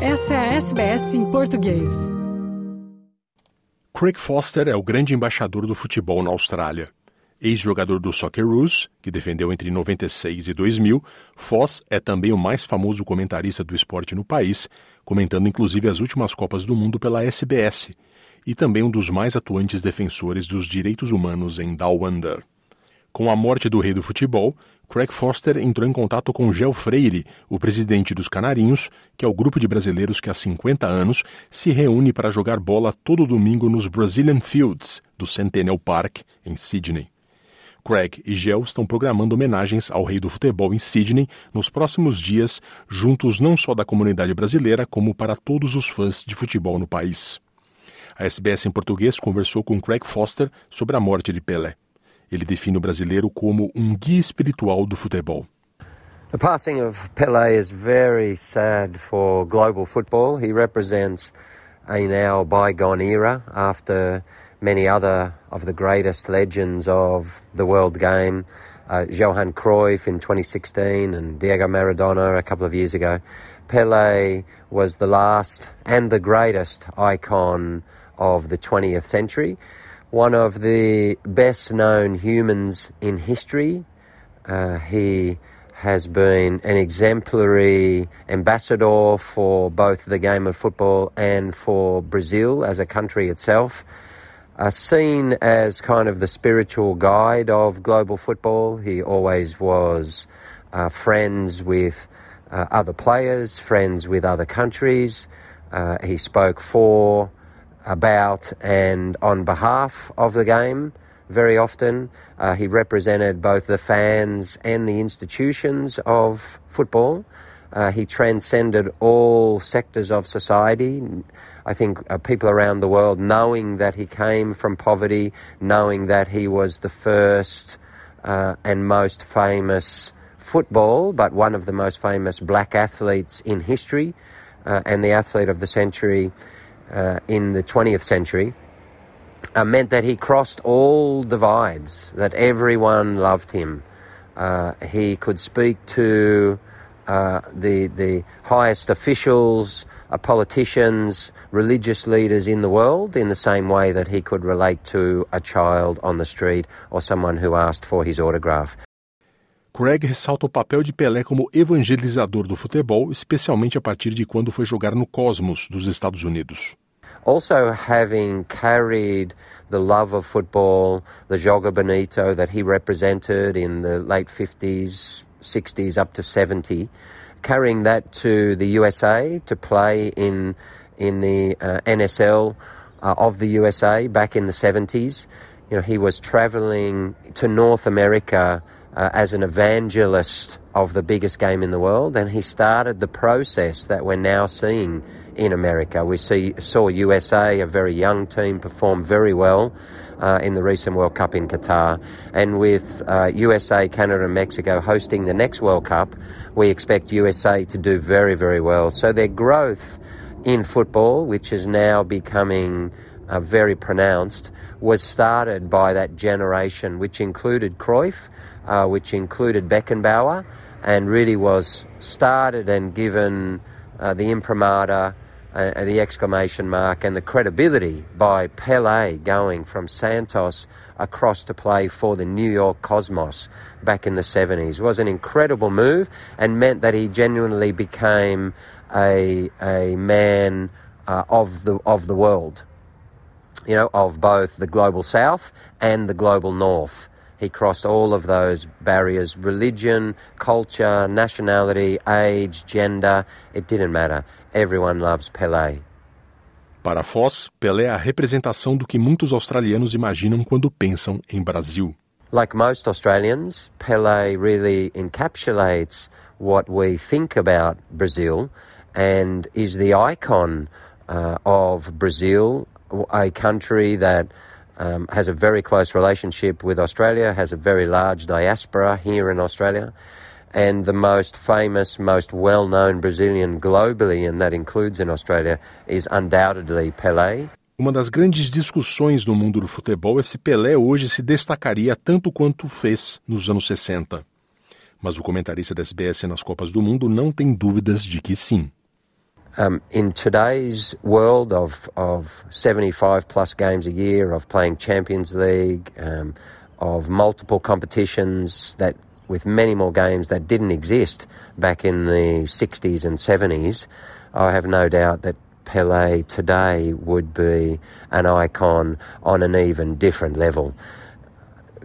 Essa é a SBS em português. Craig Foster é o grande embaixador do futebol na Austrália. Ex-jogador do Socceroos, que defendeu entre 96 e 2000, Foss é também o mais famoso comentarista do esporte no país, comentando inclusive as últimas Copas do Mundo pela SBS, e também um dos mais atuantes defensores dos direitos humanos em Down Under. Com a morte do rei do futebol, Craig Foster entrou em contato com Gel Freire, o presidente dos Canarinhos, que é o grupo de brasileiros que há 50 anos se reúne para jogar bola todo domingo nos Brazilian Fields, do Centennial Park, em Sydney. Craig e Gel estão programando homenagens ao rei do futebol em Sydney nos próximos dias, juntos não só da comunidade brasileira, como para todos os fãs de futebol no país. A SBS em português conversou com Craig Foster sobre a morte de Pelé. Ele define o brasileiro como um guia espiritual do futebol. The passing of Pelé is very sad for global football. He represents a now bygone era after many other of the greatest legends of the world game. Uh, Johan Cruyff in 2016 and Diego Maradona a couple of years ago. Pele was the last and the greatest icon of the 20th century one of the best known humans in history. Uh, he has been an exemplary ambassador for both the game of football and for Brazil as a country itself. Uh, seen as kind of the spiritual guide of global football, he always was uh, friends with uh, other players, friends with other countries. Uh, he spoke for about and on behalf of the game very often. Uh, he represented both the fans and the institutions of football. Uh, he transcended all sectors of society. I think uh, people around the world, knowing that he came from poverty, knowing that he was the first uh, and most famous football, but one of the most famous black athletes in history, uh, and the athlete of the century uh, in the 20th century uh, meant that he crossed all divides, that everyone loved him. Uh, he could speak to uh, the, the highest officials, uh, politicians, religious leaders in the world in the same way that he could relate to a child on the street or someone who asked for his autograph. Craig ressalta o papel de Pelé como evangelizador do futebol, especialmente a partir de quando foi jogar no Cosmos dos Estados Unidos. Also, having carried the love of football, the Joga Bonito that he represented in the late 50s, 60s, up to 70, carrying that to the USA to play in, in the uh, NSL uh, of the USA back in the 70s. You know, he was traveling to North America uh, as an evangelist of the biggest game in the world, and he started the process that we're now seeing in America. We see, saw USA, a very young team, perform very well uh, in the recent World Cup in Qatar, and with uh, USA, Canada, and Mexico hosting the next World Cup, we expect USA to do very, very well. So their growth in football, which is now becoming uh, very pronounced, was started by that generation, which included Cruyff, uh, which included Beckenbauer, and really was started and given uh, the imprimatur, uh, the exclamation mark, and the credibility by Pele going from Santos across to play for the New York Cosmos back in the 70s. It was an incredible move and meant that he genuinely became a, a man uh, of, the, of the world you know, of both the global south and the global north. He crossed all of those barriers religion, culture, nationality, age, gender. It didn't matter. Everyone loves Pelé. Para Foss, Pelé é a representação do que muitos australianos imaginam quando pensam em Brasil. Like most Australians, Pelé really encapsulates what we think about Brazil and is the icon uh, of Brazil a country that um, has a very close relationship with Australia, has a very large diaspora here in Australia, and the most famous, most well known Brazilian globally, and that includes in Australia, is undoubtedly Pelé. Uma das grandes discussões no mundo do futebol é se Pelé hoje se destacaria tanto quanto fez nos anos 60. Mas o comentarista da SBS nas Copas do Mundo não tem dúvidas de que sim. Um, in today's world of, of 75 plus games a year, of playing Champions League, um, of multiple competitions that with many more games that didn't exist back in the 60s and 70s, I have no doubt that Pele today would be an icon on an even different level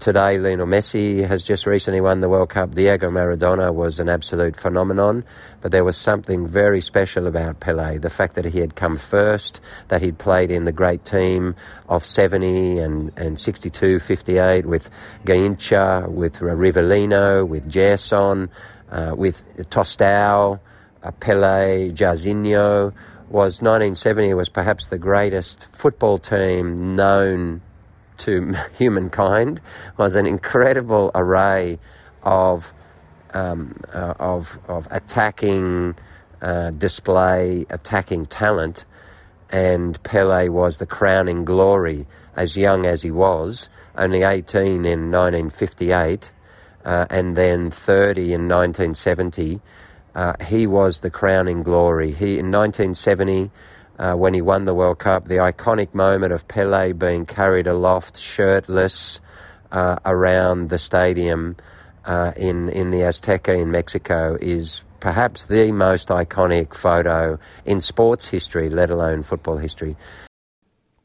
today Lionel Messi has just recently won the World Cup. Diego Maradona was an absolute phenomenon, but there was something very special about Pele. The fact that he had come first, that he'd played in the great team of 70 and, and 62, 58 with Garrincha, with Rivellino, with Gerson, uh, with Tostão, uh, Pele, Jairzinho, was 1970 was perhaps the greatest football team known to humankind was an incredible array of um, uh, of of attacking uh, display, attacking talent, and Pele was the crowning glory. As young as he was, only 18 in 1958, uh, and then 30 in 1970. Uh, he was the crowning glory. He in 1970 uh, when he won the World Cup, the iconic moment of Pele being carried aloft shirtless uh, around the stadium uh, in, in the Azteca in Mexico is perhaps the most iconic photo in sports history, let alone football history.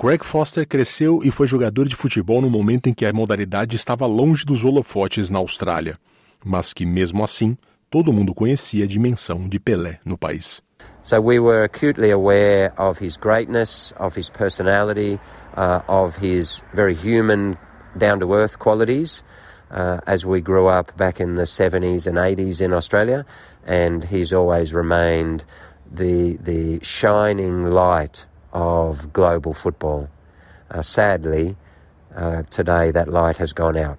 Greg Foster cresceu e foi jogador de futebol no momento em que a modalidade estava longe dos holofotes na Austrália, mas que mesmo assim todo mundo conhecia a dimensão de Pelé no país. So we were acutely aware of his greatness, of his personality, uh, of his very human, down to earth qualities uh, as we grew up back in the 70s and 80s in Australia. And he's always remained the, the shining light of global football. Uh, sadly, uh, today that light has gone out.